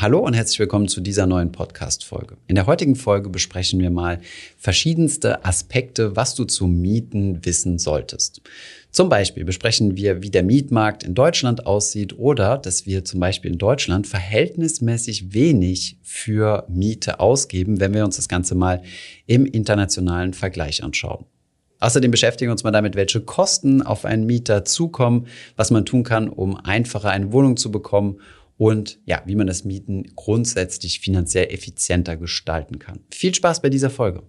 Hallo und herzlich willkommen zu dieser neuen Podcast-Folge. In der heutigen Folge besprechen wir mal verschiedenste Aspekte, was du zu Mieten wissen solltest. Zum Beispiel besprechen wir, wie der Mietmarkt in Deutschland aussieht oder dass wir zum Beispiel in Deutschland verhältnismäßig wenig für Miete ausgeben, wenn wir uns das Ganze mal im internationalen Vergleich anschauen. Außerdem beschäftigen wir uns mal damit, welche Kosten auf einen Mieter zukommen, was man tun kann, um einfacher eine Wohnung zu bekommen und ja, wie man das Mieten grundsätzlich finanziell effizienter gestalten kann. Viel Spaß bei dieser Folge.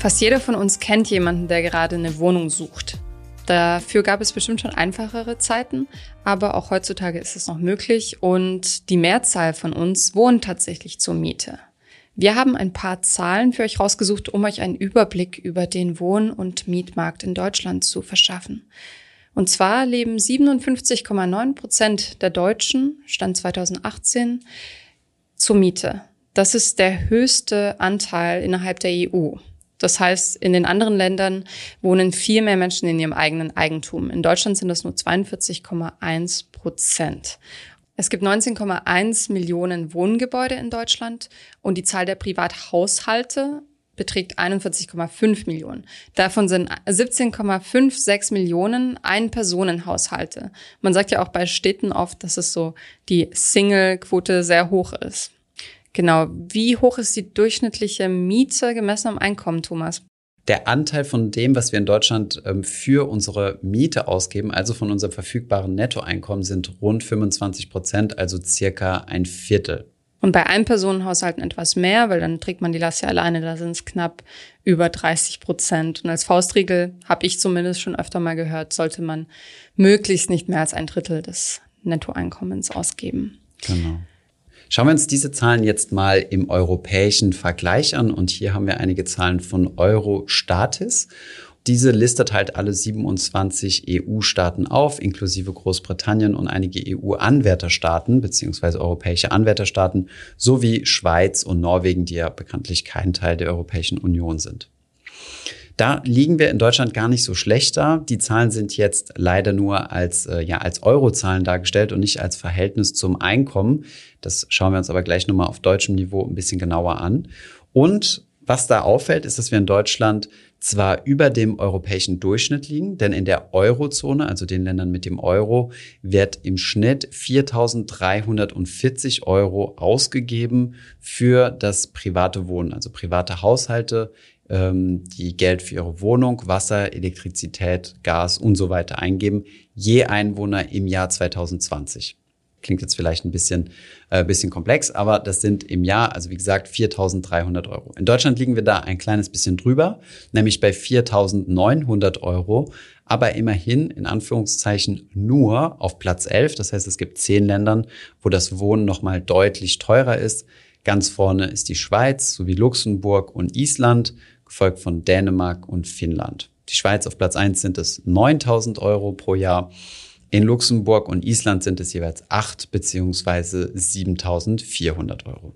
Fast jeder von uns kennt jemanden, der gerade eine Wohnung sucht. Dafür gab es bestimmt schon einfachere Zeiten, aber auch heutzutage ist es noch möglich und die Mehrzahl von uns wohnt tatsächlich zur Miete. Wir haben ein paar Zahlen für euch rausgesucht, um euch einen Überblick über den Wohn- und Mietmarkt in Deutschland zu verschaffen. Und zwar leben 57,9 Prozent der Deutschen, Stand 2018, zur Miete. Das ist der höchste Anteil innerhalb der EU. Das heißt, in den anderen Ländern wohnen viel mehr Menschen in ihrem eigenen Eigentum. In Deutschland sind das nur 42,1 Prozent. Es gibt 19,1 Millionen Wohngebäude in Deutschland und die Zahl der Privathaushalte beträgt 41,5 Millionen. Davon sind 17,56 Millionen Ein-Personen-Haushalte. Man sagt ja auch bei Städten oft, dass es so die Single-Quote sehr hoch ist. Genau. Wie hoch ist die durchschnittliche Miete gemessen am Einkommen, Thomas? Der Anteil von dem, was wir in Deutschland ähm, für unsere Miete ausgeben, also von unserem verfügbaren Nettoeinkommen, sind rund 25 Prozent, also circa ein Viertel. Und bei Einpersonenhaushalten etwas mehr, weil dann trägt man die Last ja alleine, da sind es knapp über 30 Prozent. Und als Faustregel habe ich zumindest schon öfter mal gehört, sollte man möglichst nicht mehr als ein Drittel des Nettoeinkommens ausgeben. Genau. Schauen wir uns diese Zahlen jetzt mal im europäischen Vergleich an. Und hier haben wir einige Zahlen von Eurostatis. Diese listet halt alle 27 EU-Staaten auf, inklusive Großbritannien und einige EU-Anwärterstaaten beziehungsweise europäische Anwärterstaaten sowie Schweiz und Norwegen, die ja bekanntlich kein Teil der Europäischen Union sind. Da liegen wir in Deutschland gar nicht so schlecht da. Die Zahlen sind jetzt leider nur als, äh, ja, als Eurozahlen dargestellt und nicht als Verhältnis zum Einkommen. Das schauen wir uns aber gleich nochmal auf deutschem Niveau ein bisschen genauer an. Und was da auffällt, ist, dass wir in Deutschland zwar über dem europäischen Durchschnitt liegen, denn in der Eurozone, also den Ländern mit dem Euro, wird im Schnitt 4.340 Euro ausgegeben für das private Wohnen, also private Haushalte ähm, die Geld für ihre Wohnung, Wasser, Elektrizität, Gas und so weiter eingeben, je Einwohner im Jahr 2020. Klingt jetzt vielleicht ein bisschen, äh, bisschen komplex, aber das sind im Jahr, also wie gesagt, 4.300 Euro. In Deutschland liegen wir da ein kleines bisschen drüber, nämlich bei 4.900 Euro, aber immerhin in Anführungszeichen nur auf Platz 11. Das heißt, es gibt zehn Ländern, wo das Wohnen nochmal deutlich teurer ist. Ganz vorne ist die Schweiz sowie Luxemburg und Island gefolgt von Dänemark und Finnland. Die Schweiz auf Platz 1 sind es 9000 Euro pro Jahr. In Luxemburg und Island sind es jeweils 8 bzw. 7400 Euro.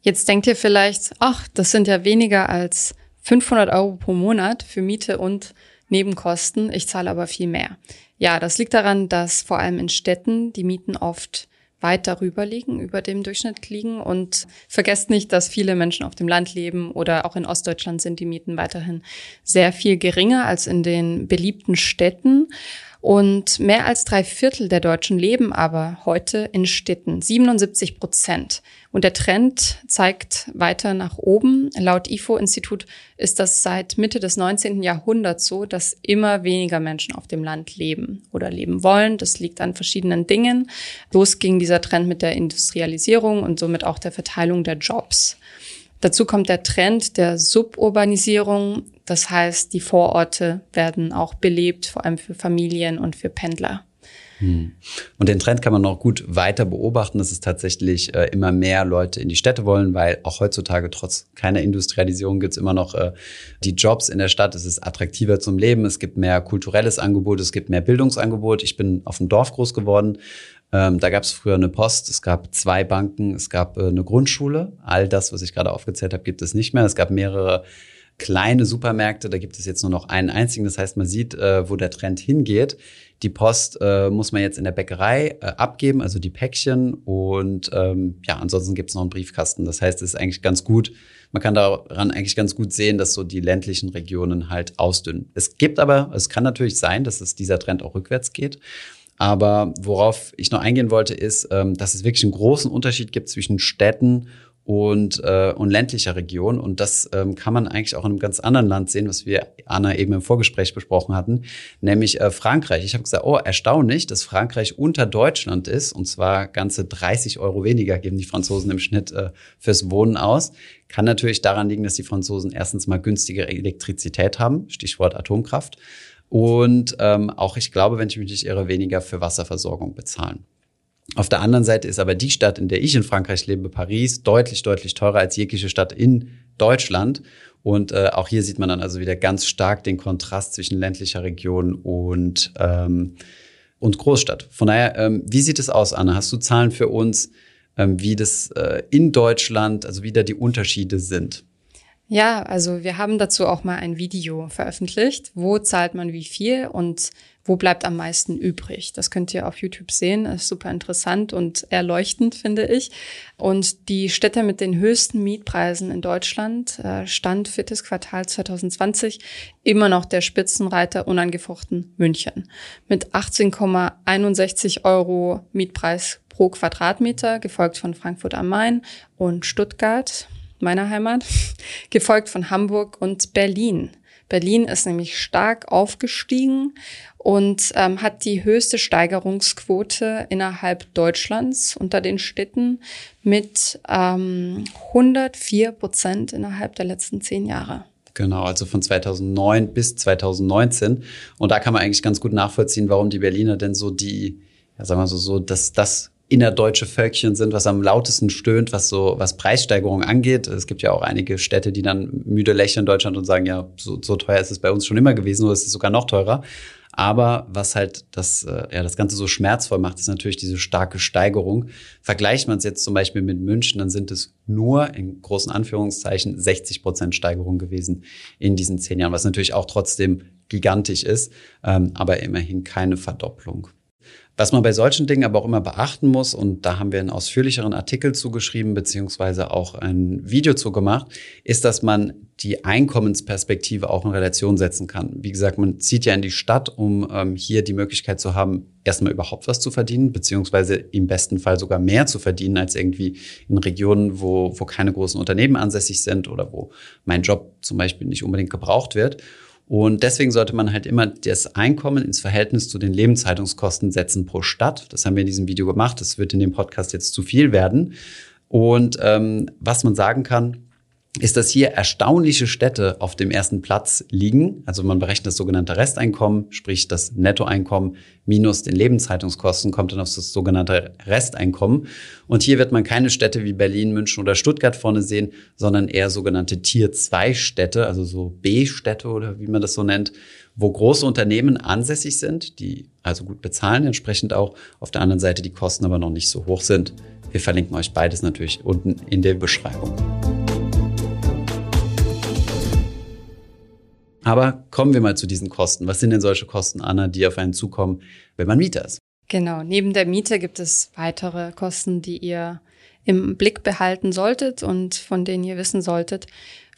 Jetzt denkt ihr vielleicht, ach, das sind ja weniger als 500 Euro pro Monat für Miete und Nebenkosten. Ich zahle aber viel mehr. Ja, das liegt daran, dass vor allem in Städten die Mieten oft weit darüber liegen, über dem Durchschnitt liegen. Und vergesst nicht, dass viele Menschen auf dem Land leben oder auch in Ostdeutschland sind die Mieten weiterhin sehr viel geringer als in den beliebten Städten. Und mehr als drei Viertel der Deutschen leben aber heute in Städten, 77 Prozent. Und der Trend zeigt weiter nach oben. Laut IFO-Institut ist das seit Mitte des 19. Jahrhunderts so, dass immer weniger Menschen auf dem Land leben oder leben wollen. Das liegt an verschiedenen Dingen. Los ging dieser Trend mit der Industrialisierung und somit auch der Verteilung der Jobs. Dazu kommt der Trend der Suburbanisierung. Das heißt, die Vororte werden auch belebt, vor allem für Familien und für Pendler. Hm. Und den Trend kann man noch gut weiter beobachten, dass es tatsächlich äh, immer mehr Leute in die Städte wollen, weil auch heutzutage trotz keiner Industrialisierung gibt es immer noch äh, die Jobs in der Stadt. Es ist attraktiver zum Leben, es gibt mehr kulturelles Angebot, es gibt mehr Bildungsangebot. Ich bin auf dem Dorf groß geworden. Ähm, da gab es früher eine Post, es gab zwei Banken, es gab äh, eine Grundschule. All das, was ich gerade aufgezählt habe, gibt es nicht mehr. Es gab mehrere kleine Supermärkte. Da gibt es jetzt nur noch einen einzigen. Das heißt, man sieht, äh, wo der Trend hingeht. Die Post äh, muss man jetzt in der Bäckerei äh, abgeben, also die Päckchen. Und ähm, ja, ansonsten gibt es noch einen Briefkasten. Das heißt, es ist eigentlich ganz gut. Man kann daran eigentlich ganz gut sehen, dass so die ländlichen Regionen halt ausdünnen. Es gibt aber, es kann natürlich sein, dass es dieser Trend auch rückwärts geht. Aber worauf ich noch eingehen wollte, ist, ähm, dass es wirklich einen großen Unterschied gibt zwischen Städten und, äh, und ländlicher Region. Und das ähm, kann man eigentlich auch in einem ganz anderen Land sehen, was wir, Anna, eben im Vorgespräch besprochen hatten, nämlich äh, Frankreich. Ich habe gesagt, oh, erstaunlich, dass Frankreich unter Deutschland ist. Und zwar ganze 30 Euro weniger geben die Franzosen im Schnitt äh, fürs Wohnen aus. Kann natürlich daran liegen, dass die Franzosen erstens mal günstige Elektrizität haben, Stichwort Atomkraft. Und ähm, auch, ich glaube, wenn ich mich nicht irre, weniger für Wasserversorgung bezahlen. Auf der anderen Seite ist aber die Stadt, in der ich in Frankreich lebe, Paris, deutlich, deutlich teurer als jegliche Stadt in Deutschland. Und äh, auch hier sieht man dann also wieder ganz stark den Kontrast zwischen ländlicher Region und, ähm, und Großstadt. Von daher, ähm, wie sieht es aus, Anna? Hast du Zahlen für uns, ähm, wie das äh, in Deutschland, also wie da die Unterschiede sind? Ja, also wir haben dazu auch mal ein Video veröffentlicht. Wo zahlt man wie viel und wo bleibt am meisten übrig? Das könnt ihr auf YouTube sehen. Das ist super interessant und erleuchtend, finde ich. Und die Städte mit den höchsten Mietpreisen in Deutschland äh, stand viertes Quartal 2020 immer noch der Spitzenreiter unangefochten München mit 18,61 Euro Mietpreis pro Quadratmeter, gefolgt von Frankfurt am Main und Stuttgart meiner Heimat, gefolgt von Hamburg und Berlin. Berlin ist nämlich stark aufgestiegen und ähm, hat die höchste Steigerungsquote innerhalb Deutschlands unter den Städten mit ähm, 104 Prozent innerhalb der letzten zehn Jahre. Genau, also von 2009 bis 2019. Und da kann man eigentlich ganz gut nachvollziehen, warum die Berliner denn so die, ja, sagen wir so, so das, das innerdeutsche Völkchen sind, was am lautesten stöhnt, was so was Preissteigerungen angeht. Es gibt ja auch einige Städte, die dann müde lächeln in Deutschland und sagen, ja, so, so teuer ist es bei uns schon immer gewesen oder ist es sogar noch teurer. Aber was halt das, äh, ja, das Ganze so schmerzvoll macht, ist natürlich diese starke Steigerung. Vergleicht man es jetzt zum Beispiel mit München, dann sind es nur in großen Anführungszeichen 60 Prozent Steigerung gewesen in diesen zehn Jahren, was natürlich auch trotzdem gigantisch ist, ähm, aber immerhin keine Verdopplung. Was man bei solchen Dingen aber auch immer beachten muss, und da haben wir einen ausführlicheren Artikel zugeschrieben, beziehungsweise auch ein Video zu gemacht, ist, dass man die Einkommensperspektive auch in Relation setzen kann. Wie gesagt, man zieht ja in die Stadt, um ähm, hier die Möglichkeit zu haben, erstmal überhaupt was zu verdienen, beziehungsweise im besten Fall sogar mehr zu verdienen als irgendwie in Regionen, wo, wo keine großen Unternehmen ansässig sind oder wo mein Job zum Beispiel nicht unbedingt gebraucht wird. Und deswegen sollte man halt immer das Einkommen ins Verhältnis zu den Lebenshaltungskosten setzen pro Stadt. Das haben wir in diesem Video gemacht. Das wird in dem Podcast jetzt zu viel werden. Und ähm, was man sagen kann, ist, dass hier erstaunliche Städte auf dem ersten Platz liegen. Also man berechnet das sogenannte Resteinkommen, sprich das Nettoeinkommen minus den Lebenshaltungskosten kommt dann auf das sogenannte Resteinkommen. Und hier wird man keine Städte wie Berlin, München oder Stuttgart vorne sehen, sondern eher sogenannte Tier-2-Städte, also so B-Städte oder wie man das so nennt, wo große Unternehmen ansässig sind, die also gut bezahlen, entsprechend auch auf der anderen Seite die Kosten aber noch nicht so hoch sind. Wir verlinken euch beides natürlich unten in der Beschreibung. Aber kommen wir mal zu diesen Kosten. Was sind denn solche Kosten, Anna, die auf einen zukommen, wenn man Mieter ist? Genau, neben der Miete gibt es weitere Kosten, die ihr im Blick behalten solltet und von denen ihr wissen solltet.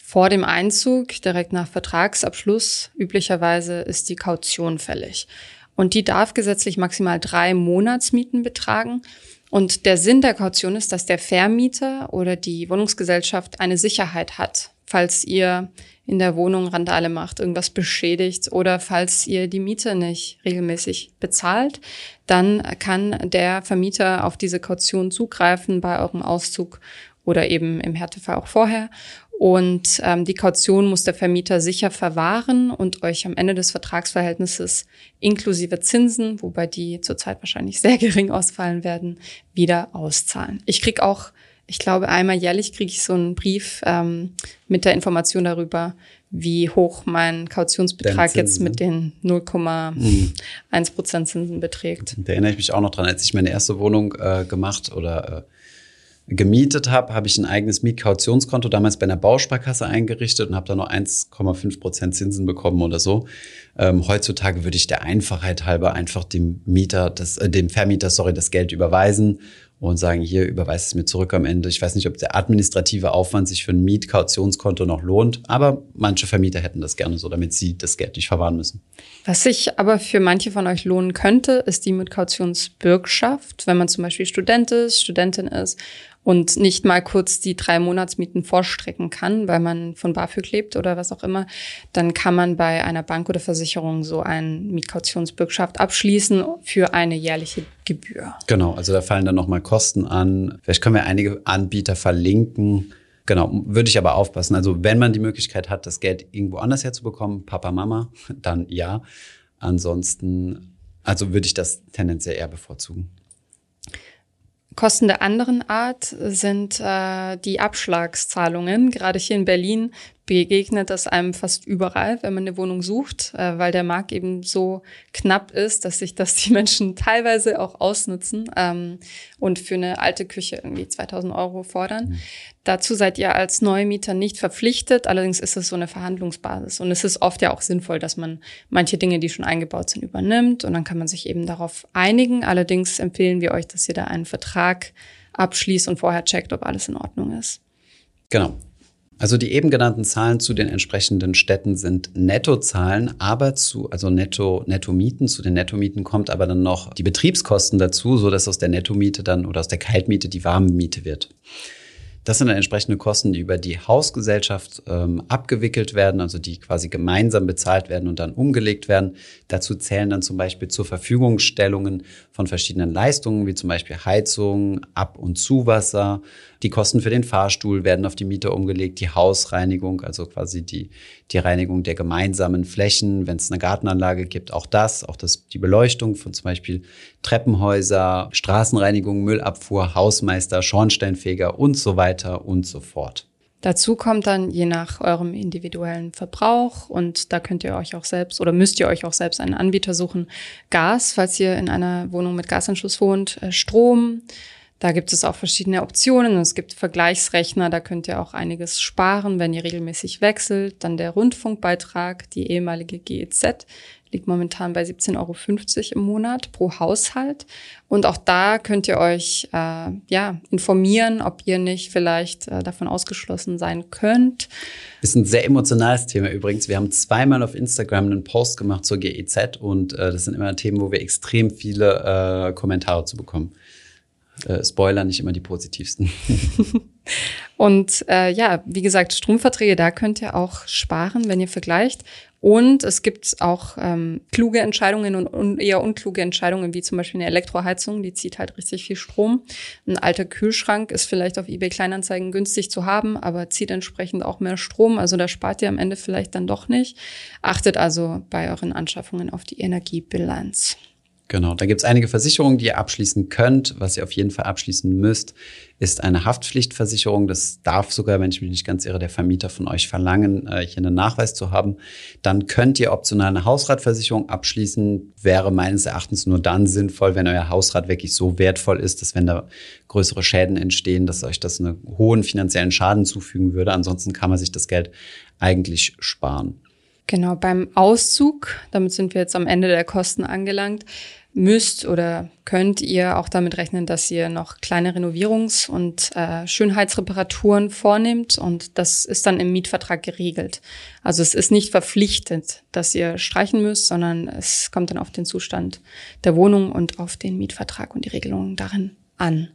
Vor dem Einzug, direkt nach Vertragsabschluss, üblicherweise ist die Kaution fällig. Und die darf gesetzlich maximal drei Monatsmieten betragen. Und der Sinn der Kaution ist, dass der Vermieter oder die Wohnungsgesellschaft eine Sicherheit hat, falls ihr in der Wohnung Randale macht, irgendwas beschädigt oder falls ihr die Miete nicht regelmäßig bezahlt, dann kann der Vermieter auf diese Kaution zugreifen bei eurem Auszug oder eben im Härtefall auch vorher. Und ähm, die Kaution muss der Vermieter sicher verwahren und euch am Ende des Vertragsverhältnisses inklusive Zinsen, wobei die zurzeit wahrscheinlich sehr gering ausfallen werden, wieder auszahlen. Ich krieg auch ich glaube, einmal jährlich kriege ich so einen Brief ähm, mit der Information darüber, wie hoch mein Kautionsbetrag jetzt mit den 0,1 Prozent Zinsen beträgt. Da erinnere ich mich auch noch dran, als ich meine erste Wohnung äh, gemacht oder gemietet habe, habe ich ein eigenes Mietkautionskonto damals bei einer Bausparkasse eingerichtet und habe da noch 1,5 Prozent Zinsen bekommen oder so. Ähm, heutzutage würde ich der Einfachheit halber einfach dem Mieter, das, äh, dem Vermieter, sorry, das Geld überweisen und sagen, hier überweist es mir zurück am Ende. Ich weiß nicht, ob der administrative Aufwand sich für ein Mietkautionskonto noch lohnt, aber manche Vermieter hätten das gerne so, damit sie das Geld nicht verwahren müssen. Was sich aber für manche von euch lohnen könnte, ist die Mietkautionsbürgschaft, wenn man zum Beispiel Student ist, Studentin ist und nicht mal kurz die drei Monatsmieten vorstrecken kann, weil man von BAföG lebt oder was auch immer, dann kann man bei einer Bank oder Versicherung so eine Mietkautionsbürgschaft abschließen für eine jährliche Gebühr. Genau, also da fallen dann nochmal Kosten an. Vielleicht können wir einige Anbieter verlinken. Genau, würde ich aber aufpassen. Also wenn man die Möglichkeit hat, das Geld irgendwo anders herzubekommen, Papa, Mama, dann ja. Ansonsten, also würde ich das tendenziell eher bevorzugen. Kosten der anderen Art sind äh, die Abschlagszahlungen. Gerade hier in Berlin begegnet das einem fast überall, wenn man eine Wohnung sucht, äh, weil der Markt eben so knapp ist, dass sich das die Menschen teilweise auch ausnutzen ähm, und für eine alte Küche irgendwie 2000 Euro fordern. Mhm. Dazu seid ihr als Neumieter nicht verpflichtet, allerdings ist es so eine Verhandlungsbasis und es ist oft ja auch sinnvoll, dass man manche Dinge, die schon eingebaut sind, übernimmt und dann kann man sich eben darauf einigen. Allerdings empfehlen wir euch, dass ihr da einen Vertrag abschließt und vorher checkt, ob alles in Ordnung ist. Genau. Also die eben genannten Zahlen zu den entsprechenden Städten sind Nettozahlen, aber zu, also Netto, Nettomieten, zu den Nettomieten kommt aber dann noch die Betriebskosten dazu, so dass aus der Nettomiete dann oder aus der Kaltmiete die Warmmiete wird. Das sind dann entsprechende Kosten, die über die Hausgesellschaft ähm, abgewickelt werden, also die quasi gemeinsam bezahlt werden und dann umgelegt werden. Dazu zählen dann zum Beispiel zur Verfügungstellungen von verschiedenen Leistungen, wie zum Beispiel Heizung, Ab- und Zuwasser. Die Kosten für den Fahrstuhl werden auf die Mieter umgelegt, die Hausreinigung, also quasi die, die Reinigung der gemeinsamen Flächen, wenn es eine Gartenanlage gibt, auch das, auch das, die Beleuchtung von zum Beispiel Treppenhäuser, Straßenreinigung, Müllabfuhr, Hausmeister, Schornsteinfeger und so weiter und so fort. Dazu kommt dann je nach eurem individuellen Verbrauch und da könnt ihr euch auch selbst oder müsst ihr euch auch selbst einen Anbieter suchen. Gas, falls ihr in einer Wohnung mit Gasanschluss wohnt, äh, Strom. Da gibt es auch verschiedene Optionen. Es gibt Vergleichsrechner, da könnt ihr auch einiges sparen, wenn ihr regelmäßig wechselt. Dann der Rundfunkbeitrag, die ehemalige GEZ, liegt momentan bei 17,50 Euro im Monat pro Haushalt. Und auch da könnt ihr euch äh, ja, informieren, ob ihr nicht vielleicht äh, davon ausgeschlossen sein könnt. Ist ein sehr emotionales Thema übrigens. Wir haben zweimal auf Instagram einen Post gemacht zur GEZ und äh, das sind immer Themen, wo wir extrem viele äh, Kommentare zu bekommen. Äh, Spoiler, nicht immer die positivsten. und äh, ja, wie gesagt, Stromverträge, da könnt ihr auch sparen, wenn ihr vergleicht. Und es gibt auch ähm, kluge Entscheidungen und un eher unkluge Entscheidungen, wie zum Beispiel eine Elektroheizung, die zieht halt richtig viel Strom. Ein alter Kühlschrank ist vielleicht auf eBay Kleinanzeigen günstig zu haben, aber zieht entsprechend auch mehr Strom. Also da spart ihr am Ende vielleicht dann doch nicht. Achtet also bei euren Anschaffungen auf die Energiebilanz. Genau, da gibt es einige Versicherungen, die ihr abschließen könnt. Was ihr auf jeden Fall abschließen müsst, ist eine Haftpflichtversicherung. Das darf sogar, wenn ich mich nicht ganz irre, der Vermieter von euch verlangen, äh, hier einen Nachweis zu haben. Dann könnt ihr optional eine Hausratversicherung abschließen. Wäre meines Erachtens nur dann sinnvoll, wenn euer Hausrat wirklich so wertvoll ist, dass wenn da größere Schäden entstehen, dass euch das einen hohen finanziellen Schaden zufügen würde. Ansonsten kann man sich das Geld eigentlich sparen. Genau, beim Auszug, damit sind wir jetzt am Ende der Kosten angelangt, müsst oder könnt ihr auch damit rechnen, dass ihr noch kleine Renovierungs- und äh, Schönheitsreparaturen vornehmt und das ist dann im Mietvertrag geregelt. Also es ist nicht verpflichtet, dass ihr streichen müsst, sondern es kommt dann auf den Zustand der Wohnung und auf den Mietvertrag und die Regelungen darin an.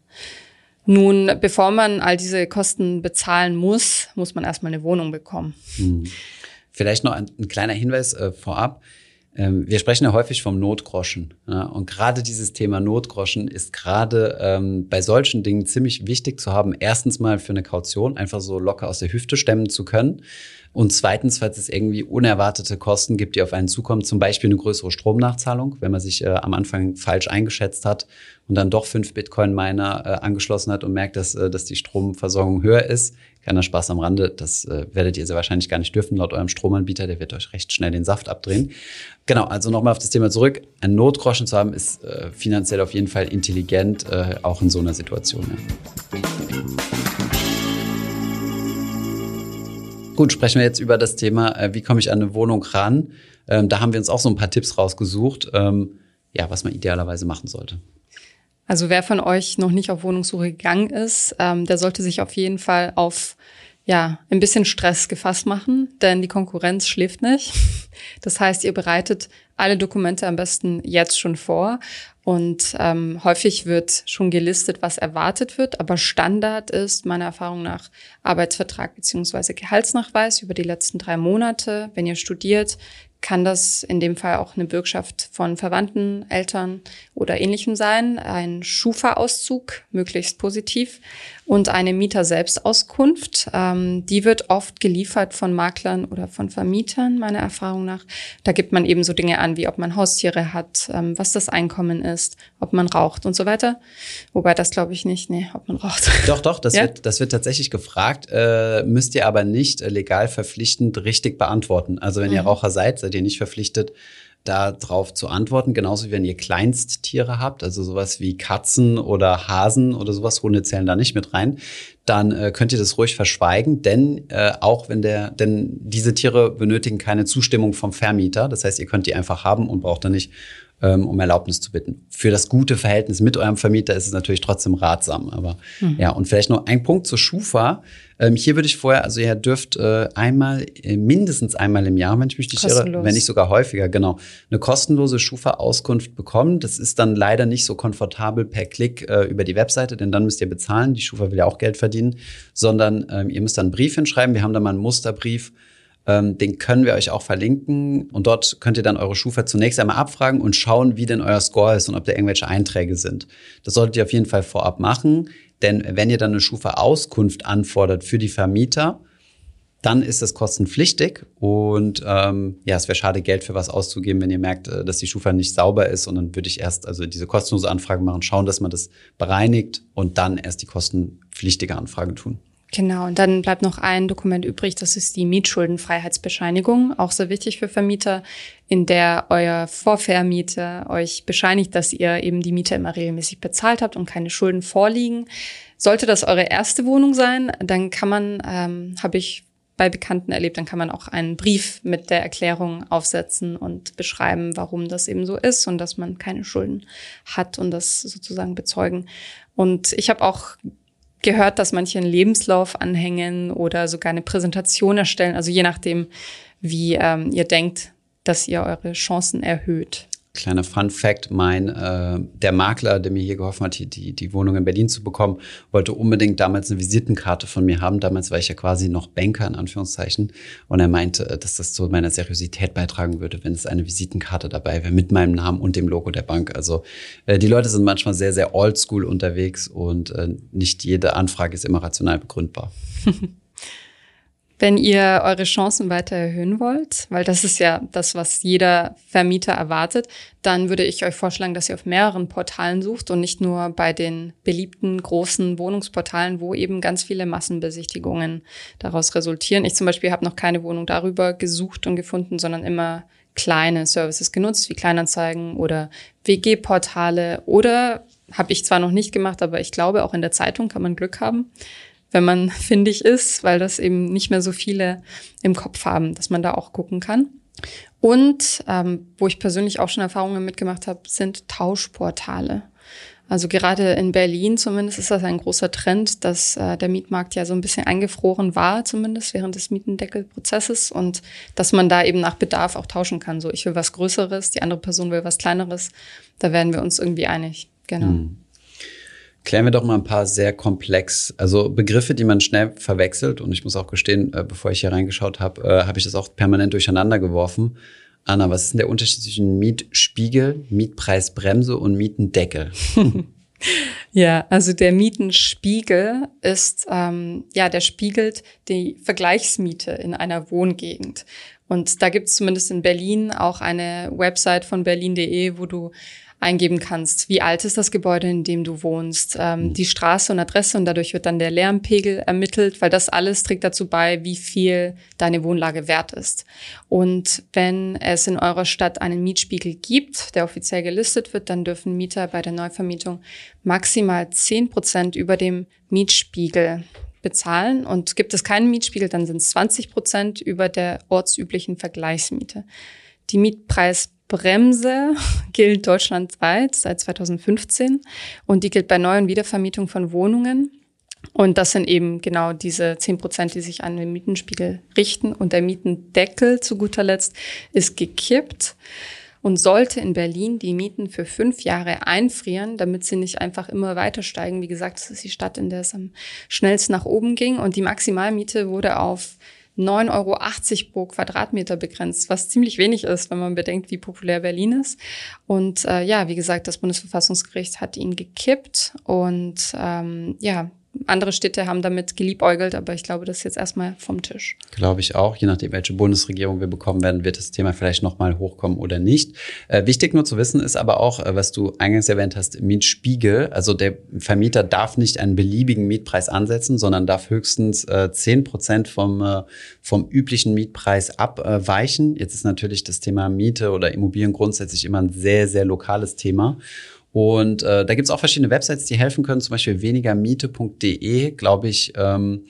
Nun, bevor man all diese Kosten bezahlen muss, muss man erstmal eine Wohnung bekommen. Hm. Vielleicht noch ein, ein kleiner Hinweis äh, vorab. Ähm, wir sprechen ja häufig vom Notgroschen. Ja, und gerade dieses Thema Notgroschen ist gerade ähm, bei solchen Dingen ziemlich wichtig zu haben. Erstens mal für eine Kaution einfach so locker aus der Hüfte stemmen zu können. Und zweitens, falls es irgendwie unerwartete Kosten gibt, die auf einen zukommen, zum Beispiel eine größere Stromnachzahlung, wenn man sich äh, am Anfang falsch eingeschätzt hat und dann doch fünf Bitcoin-Miner äh, angeschlossen hat und merkt, dass, äh, dass die Stromversorgung höher ist. Keiner Spaß am Rande, das äh, werdet ihr sehr wahrscheinlich gar nicht dürfen, laut eurem Stromanbieter, der wird euch recht schnell den Saft abdrehen. Genau, also nochmal auf das Thema zurück. Ein Notgroschen zu haben, ist äh, finanziell auf jeden Fall intelligent, äh, auch in so einer Situation. Ja. Gut, sprechen wir jetzt über das Thema, äh, wie komme ich an eine Wohnung ran? Ähm, da haben wir uns auch so ein paar Tipps rausgesucht, ähm, ja, was man idealerweise machen sollte. Also wer von euch noch nicht auf Wohnungssuche gegangen ist, ähm, der sollte sich auf jeden Fall auf ja, ein bisschen Stress gefasst machen, denn die Konkurrenz schläft nicht. Das heißt, ihr bereitet alle Dokumente am besten jetzt schon vor und ähm, häufig wird schon gelistet, was erwartet wird, aber Standard ist meiner Erfahrung nach Arbeitsvertrag beziehungsweise Gehaltsnachweis über die letzten drei Monate. Wenn ihr studiert, kann das in dem Fall auch eine Bürgschaft von Verwandten, Eltern oder ähnlichem sein, ein Schufa-Auszug, möglichst positiv, und eine Mieter-Selbstauskunft. Ähm, die wird oft geliefert von Maklern oder von Vermietern, meiner Erfahrung nach. Da gibt man eben so Dinge an, wie ob man Haustiere hat, ähm, was das Einkommen ist, ob man raucht und so weiter. Wobei das glaube ich nicht, nee, ob man raucht. Doch, doch, das, ja? wird, das wird tatsächlich gefragt, äh, müsst ihr aber nicht äh, legal verpflichtend richtig beantworten. Also wenn mhm. ihr Raucher seid, seid ihr nicht verpflichtet, darauf zu antworten. Genauso wie wenn ihr Kleinsttiere habt, also sowas wie Katzen oder Hasen oder sowas, Hunde zählen da nicht mit rein, dann äh, könnt ihr das ruhig verschweigen, denn äh, auch wenn der, denn diese Tiere benötigen keine Zustimmung vom Vermieter. Das heißt, ihr könnt die einfach haben und braucht dann nicht ähm, um Erlaubnis zu bitten. Für das gute Verhältnis mit eurem Vermieter ist es natürlich trotzdem ratsam. Aber mhm. ja, und vielleicht noch ein Punkt zur Schufa. Ähm, hier würde ich vorher, also ihr dürft äh, einmal, äh, mindestens einmal im Jahr, wenn ich mich nicht irre, wenn nicht sogar häufiger, genau, eine kostenlose Schufa-Auskunft bekommen. Das ist dann leider nicht so komfortabel per Klick äh, über die Webseite, denn dann müsst ihr bezahlen. Die Schufa will ja auch Geld verdienen, sondern ähm, ihr müsst dann einen Brief hinschreiben. Wir haben da mal einen Musterbrief den können wir euch auch verlinken. Und dort könnt ihr dann eure Schufa zunächst einmal abfragen und schauen, wie denn euer Score ist und ob da irgendwelche Einträge sind. Das solltet ihr auf jeden Fall vorab machen. Denn wenn ihr dann eine Schufa-Auskunft anfordert für die Vermieter, dann ist das kostenpflichtig und ähm, ja, es wäre schade, Geld für was auszugeben, wenn ihr merkt, äh, dass die Schufa nicht sauber ist und dann würde ich erst also diese kostenlose Anfrage machen, schauen, dass man das bereinigt und dann erst die kostenpflichtige Anfrage tun. Genau, und dann bleibt noch ein Dokument übrig, das ist die Mietschuldenfreiheitsbescheinigung, auch sehr wichtig für Vermieter, in der euer Vorvermieter euch bescheinigt, dass ihr eben die Miete immer regelmäßig bezahlt habt und keine Schulden vorliegen. Sollte das eure erste Wohnung sein, dann kann man, ähm, habe ich bei Bekannten erlebt, dann kann man auch einen Brief mit der Erklärung aufsetzen und beschreiben, warum das eben so ist und dass man keine Schulden hat und das sozusagen bezeugen. Und ich habe auch gehört, dass manche einen Lebenslauf anhängen oder sogar eine Präsentation erstellen. Also je nachdem, wie ähm, ihr denkt, dass ihr eure Chancen erhöht. Kleiner Fun Fact, mein, äh, der Makler, der mir hier geholfen hat, die, die Wohnung in Berlin zu bekommen, wollte unbedingt damals eine Visitenkarte von mir haben. Damals war ich ja quasi noch Banker, in Anführungszeichen. Und er meinte, äh, dass das zu meiner Seriosität beitragen würde, wenn es eine Visitenkarte dabei wäre, mit meinem Namen und dem Logo der Bank. Also äh, die Leute sind manchmal sehr, sehr oldschool unterwegs und äh, nicht jede Anfrage ist immer rational begründbar. Wenn ihr eure Chancen weiter erhöhen wollt, weil das ist ja das, was jeder Vermieter erwartet, dann würde ich euch vorschlagen, dass ihr auf mehreren Portalen sucht und nicht nur bei den beliebten großen Wohnungsportalen, wo eben ganz viele Massenbesichtigungen daraus resultieren. Ich zum Beispiel habe noch keine Wohnung darüber gesucht und gefunden, sondern immer kleine Services genutzt, wie Kleinanzeigen oder WG-Portale oder habe ich zwar noch nicht gemacht, aber ich glaube, auch in der Zeitung kann man Glück haben wenn man findig ist, weil das eben nicht mehr so viele im Kopf haben, dass man da auch gucken kann. Und ähm, wo ich persönlich auch schon Erfahrungen mitgemacht habe, sind Tauschportale. Also gerade in Berlin zumindest ist das ein großer Trend, dass äh, der Mietmarkt ja so ein bisschen eingefroren war, zumindest während des Mietendeckelprozesses und dass man da eben nach Bedarf auch tauschen kann. So, ich will was Größeres, die andere Person will was Kleineres. Da werden wir uns irgendwie einig. Genau. Mhm. Klären wir doch mal ein paar sehr komplex, also Begriffe, die man schnell verwechselt. Und ich muss auch gestehen, äh, bevor ich hier reingeschaut habe, äh, habe ich das auch permanent durcheinander geworfen. Anna, was ist denn der Unterschied zwischen Mietspiegel, Mietpreisbremse und Mietendeckel? Ja, also der Mietenspiegel ist, ähm, ja, der spiegelt die Vergleichsmiete in einer Wohngegend. Und da gibt es zumindest in Berlin auch eine Website von berlin.de, wo du eingeben kannst, wie alt ist das Gebäude, in dem du wohnst, ähm, mhm. die Straße und Adresse und dadurch wird dann der Lärmpegel ermittelt, weil das alles trägt dazu bei, wie viel deine Wohnlage wert ist. Und wenn es in eurer Stadt einen Mietspiegel gibt, der offiziell gelistet wird, dann dürfen Mieter bei der Neuvermietung maximal zehn Prozent über dem Mietspiegel bezahlen. Und gibt es keinen Mietspiegel, dann sind es 20 Prozent über der ortsüblichen Vergleichsmiete. Die Mietpreis Bremse gilt deutschlandweit seit 2015 und die gilt bei neuen Wiedervermietung von Wohnungen. Und das sind eben genau diese 10 Prozent, die sich an den Mietenspiegel richten. Und der Mietendeckel zu guter Letzt ist gekippt und sollte in Berlin die Mieten für fünf Jahre einfrieren, damit sie nicht einfach immer weiter steigen. Wie gesagt, das ist die Stadt, in der es am schnellsten nach oben ging. Und die Maximalmiete wurde auf 9,80 Euro pro Quadratmeter begrenzt, was ziemlich wenig ist, wenn man bedenkt, wie populär Berlin ist. Und äh, ja, wie gesagt, das Bundesverfassungsgericht hat ihn gekippt und ähm, ja, andere Städte haben damit geliebäugelt, aber ich glaube, das ist jetzt erstmal vom Tisch. Glaube ich auch. Je nachdem, welche Bundesregierung wir bekommen werden, wird das Thema vielleicht nochmal hochkommen oder nicht. Äh, wichtig nur zu wissen ist aber auch, äh, was du eingangs erwähnt hast, Mietspiegel. Also der Vermieter darf nicht einen beliebigen Mietpreis ansetzen, sondern darf höchstens äh, zehn Prozent vom, äh, vom üblichen Mietpreis abweichen. Jetzt ist natürlich das Thema Miete oder Immobilien grundsätzlich immer ein sehr, sehr lokales Thema. Und äh, da gibt's auch verschiedene Websites, die helfen können, zum Beispiel wenigermiete.de, glaube ich. Ähm,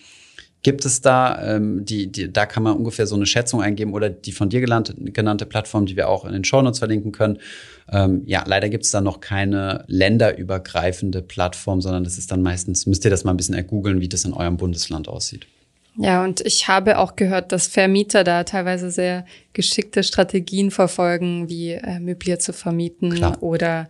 Gibt es da, ähm, die, die, da kann man ungefähr so eine Schätzung eingeben oder die von dir genannte, genannte Plattform, die wir auch in den Shownotes verlinken können. Ähm, ja, leider gibt es da noch keine länderübergreifende Plattform, sondern das ist dann meistens, müsst ihr das mal ein bisschen ergoogeln, wie das in eurem Bundesland aussieht. Ja, und ich habe auch gehört, dass Vermieter da teilweise sehr geschickte Strategien verfolgen, wie äh, möbliert zu vermieten Klar. oder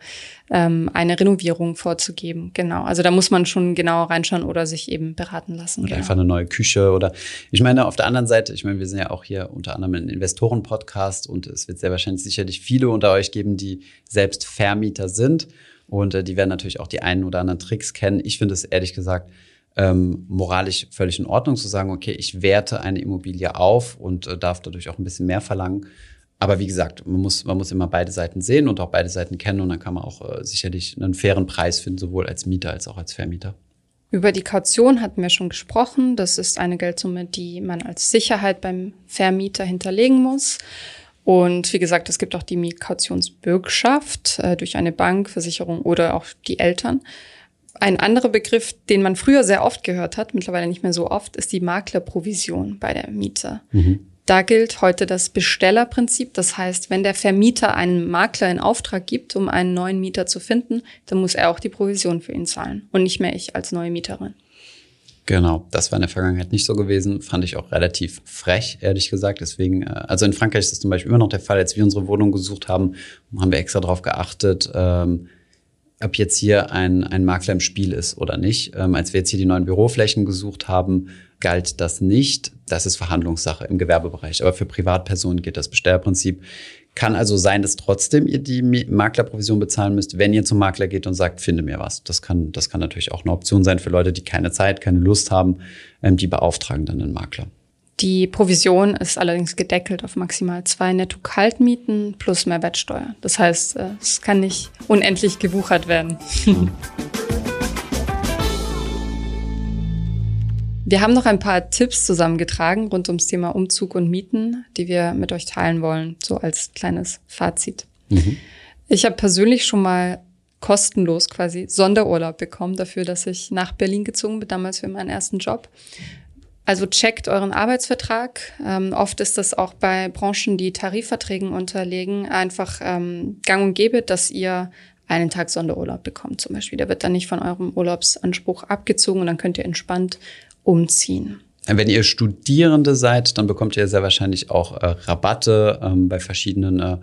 ähm, eine Renovierung vorzugeben. Genau. Also da muss man schon genauer reinschauen oder sich eben beraten lassen. Oder genau. einfach eine neue Küche oder ich meine, auf der anderen Seite, ich meine, wir sind ja auch hier unter anderem ein Investoren-Podcast und es wird sehr wahrscheinlich sicherlich viele unter euch geben, die selbst Vermieter sind. Und äh, die werden natürlich auch die einen oder anderen Tricks kennen. Ich finde es ehrlich gesagt ähm, moralisch völlig in Ordnung zu sagen, okay, ich werte eine Immobilie auf und äh, darf dadurch auch ein bisschen mehr verlangen. Aber wie gesagt, man muss, man muss immer beide Seiten sehen und auch beide Seiten kennen und dann kann man auch äh, sicherlich einen fairen Preis finden, sowohl als Mieter als auch als Vermieter. Über die Kaution hatten wir schon gesprochen. Das ist eine Geldsumme, die man als Sicherheit beim Vermieter hinterlegen muss. Und wie gesagt, es gibt auch die Mietkautionsbürgschaft äh, durch eine Bank, Versicherung oder auch die Eltern. Ein anderer Begriff, den man früher sehr oft gehört hat, mittlerweile nicht mehr so oft, ist die Maklerprovision bei der Miete. Mhm. Da gilt heute das Bestellerprinzip. Das heißt, wenn der Vermieter einen Makler in Auftrag gibt, um einen neuen Mieter zu finden, dann muss er auch die Provision für ihn zahlen und nicht mehr ich als neue Mieterin. Genau, das war in der Vergangenheit nicht so gewesen. Fand ich auch relativ frech, ehrlich gesagt. Deswegen, äh, also in Frankreich ist das zum Beispiel immer noch der Fall. Als wir unsere Wohnung gesucht haben, haben wir extra darauf geachtet, ähm, ob jetzt hier ein, ein Makler im Spiel ist oder nicht. Ähm, als wir jetzt hier die neuen Büroflächen gesucht haben, galt das nicht. Das ist Verhandlungssache im Gewerbebereich. Aber für Privatpersonen geht das Bestellprinzip. Kann also sein, dass trotzdem ihr die Maklerprovision bezahlen müsst, wenn ihr zum Makler geht und sagt, finde mir was. Das kann, das kann natürlich auch eine Option sein für Leute, die keine Zeit, keine Lust haben. Ähm, die beauftragen dann einen Makler. Die Provision ist allerdings gedeckelt auf maximal zwei Netto-Kaltmieten plus Mehrwertsteuer. Das heißt, äh, es kann nicht unendlich gewuchert werden. Wir haben noch ein paar Tipps zusammengetragen rund ums Thema Umzug und Mieten, die wir mit euch teilen wollen, so als kleines Fazit. Mhm. Ich habe persönlich schon mal kostenlos quasi Sonderurlaub bekommen dafür, dass ich nach Berlin gezogen bin, damals für meinen ersten Job. Also checkt euren Arbeitsvertrag. Ähm, oft ist das auch bei Branchen, die Tarifverträgen unterlegen, einfach ähm, gang und gäbe, dass ihr einen Tag Sonderurlaub bekommt zum Beispiel. Der wird dann nicht von eurem Urlaubsanspruch abgezogen und dann könnt ihr entspannt umziehen. Wenn ihr Studierende seid, dann bekommt ihr sehr wahrscheinlich auch äh, Rabatte ähm, bei verschiedenen äh,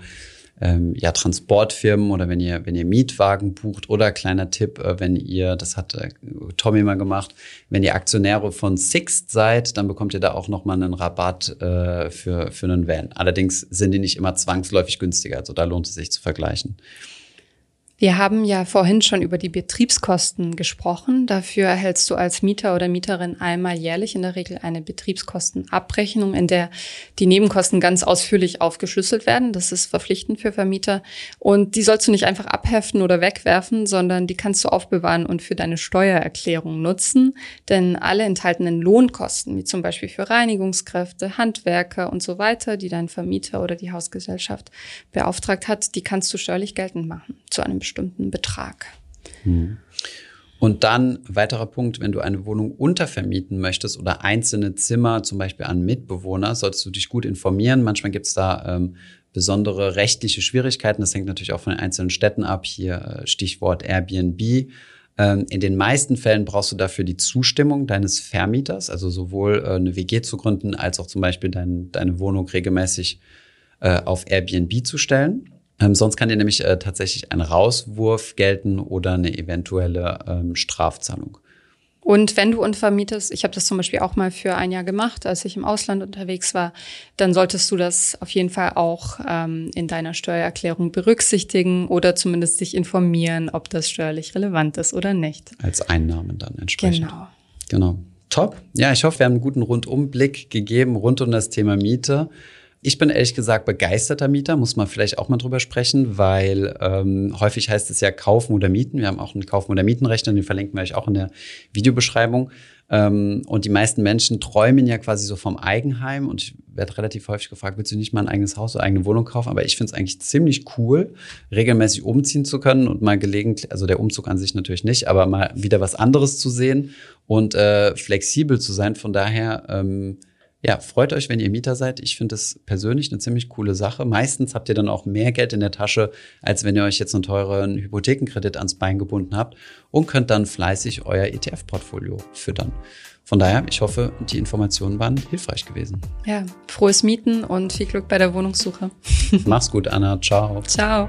ähm, ja, Transportfirmen oder wenn ihr, wenn ihr Mietwagen bucht oder kleiner Tipp, äh, wenn ihr, das hat äh, Tommy mal gemacht, wenn ihr Aktionäre von Sixt seid, dann bekommt ihr da auch nochmal einen Rabatt äh, für, für einen Van. Allerdings sind die nicht immer zwangsläufig günstiger, also da lohnt es sich zu vergleichen. Wir haben ja vorhin schon über die Betriebskosten gesprochen. Dafür erhältst du als Mieter oder Mieterin einmal jährlich in der Regel eine Betriebskostenabrechnung, in der die Nebenkosten ganz ausführlich aufgeschlüsselt werden. Das ist verpflichtend für Vermieter. Und die sollst du nicht einfach abheften oder wegwerfen, sondern die kannst du aufbewahren und für deine Steuererklärung nutzen. Denn alle enthaltenen Lohnkosten, wie zum Beispiel für Reinigungskräfte, Handwerker und so weiter, die dein Vermieter oder die Hausgesellschaft beauftragt hat, die kannst du steuerlich geltend machen zu einem bestimmten Betrag. Hm. Und dann weiterer Punkt, wenn du eine Wohnung untervermieten möchtest oder einzelne Zimmer zum Beispiel an Mitbewohner, solltest du dich gut informieren. Manchmal gibt es da ähm, besondere rechtliche Schwierigkeiten. Das hängt natürlich auch von den einzelnen Städten ab. Hier äh, Stichwort Airbnb. Ähm, in den meisten Fällen brauchst du dafür die Zustimmung deines Vermieters, also sowohl äh, eine WG zu gründen, als auch zum Beispiel dein, deine Wohnung regelmäßig äh, auf Airbnb zu stellen. Ähm, sonst kann dir nämlich äh, tatsächlich ein Rauswurf gelten oder eine eventuelle ähm, Strafzahlung. Und wenn du untervermietest, ich habe das zum Beispiel auch mal für ein Jahr gemacht, als ich im Ausland unterwegs war, dann solltest du das auf jeden Fall auch ähm, in deiner Steuererklärung berücksichtigen oder zumindest dich informieren, ob das steuerlich relevant ist oder nicht. Als Einnahmen dann entsprechend. Genau. Genau. Top. Ja, ich hoffe, wir haben einen guten Rundumblick gegeben rund um das Thema Miete. Ich bin ehrlich gesagt begeisterter Mieter, muss man vielleicht auch mal drüber sprechen, weil ähm, häufig heißt es ja kaufen oder mieten. Wir haben auch einen Kaufen- oder Mietenrechner, den verlinken wir euch auch in der Videobeschreibung. Ähm, und die meisten Menschen träumen ja quasi so vom Eigenheim. Und ich werde relativ häufig gefragt, willst du nicht mal ein eigenes Haus oder eigene Wohnung kaufen? Aber ich finde es eigentlich ziemlich cool, regelmäßig umziehen zu können und mal gelegentlich, also der Umzug an sich natürlich nicht, aber mal wieder was anderes zu sehen und äh, flexibel zu sein. Von daher ähm, ja, freut euch, wenn ihr Mieter seid. Ich finde es persönlich eine ziemlich coole Sache. Meistens habt ihr dann auch mehr Geld in der Tasche, als wenn ihr euch jetzt einen teuren Hypothekenkredit ans Bein gebunden habt und könnt dann fleißig euer ETF-Portfolio füttern. Von daher, ich hoffe, die Informationen waren hilfreich gewesen. Ja, frohes Mieten und viel Glück bei der Wohnungssuche. Mach's gut, Anna. Ciao. Ciao.